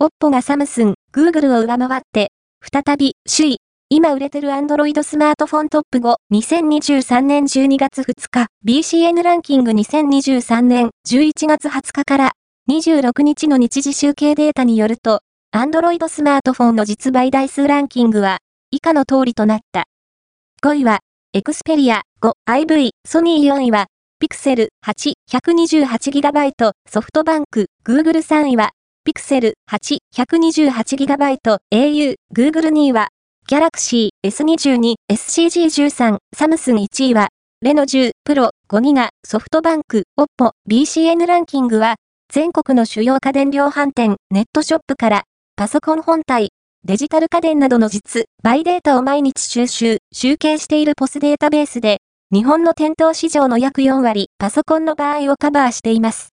OPPO がサムスン、Google を上回って、再び、首位。今売れてる Android スマートフォントップ5、2023年12月2日、BCN ランキング2023年11月20日から26日の日時集計データによると、Android スマートフォンの実売台数ランキングは、以下の通りとなった。5位は、エクスペリア 5IV、ソニー4位は、ピクセル8、128GB、ソフトバンク、Google 3位は、ピクセル8、128GB、au、Google 2位は、ギャラクシー S22、SCG13、サムスン1位は、レノ10、プロ5ギガ、ソフトバンク、OPPO、BCN ランキングは、全国の主要家電量販店、ネットショップから、パソコン本体、デジタル家電などの実、バイデータを毎日収集、集計しているポスデータベースで、日本の店頭市場の約4割、パソコンの場合をカバーしています。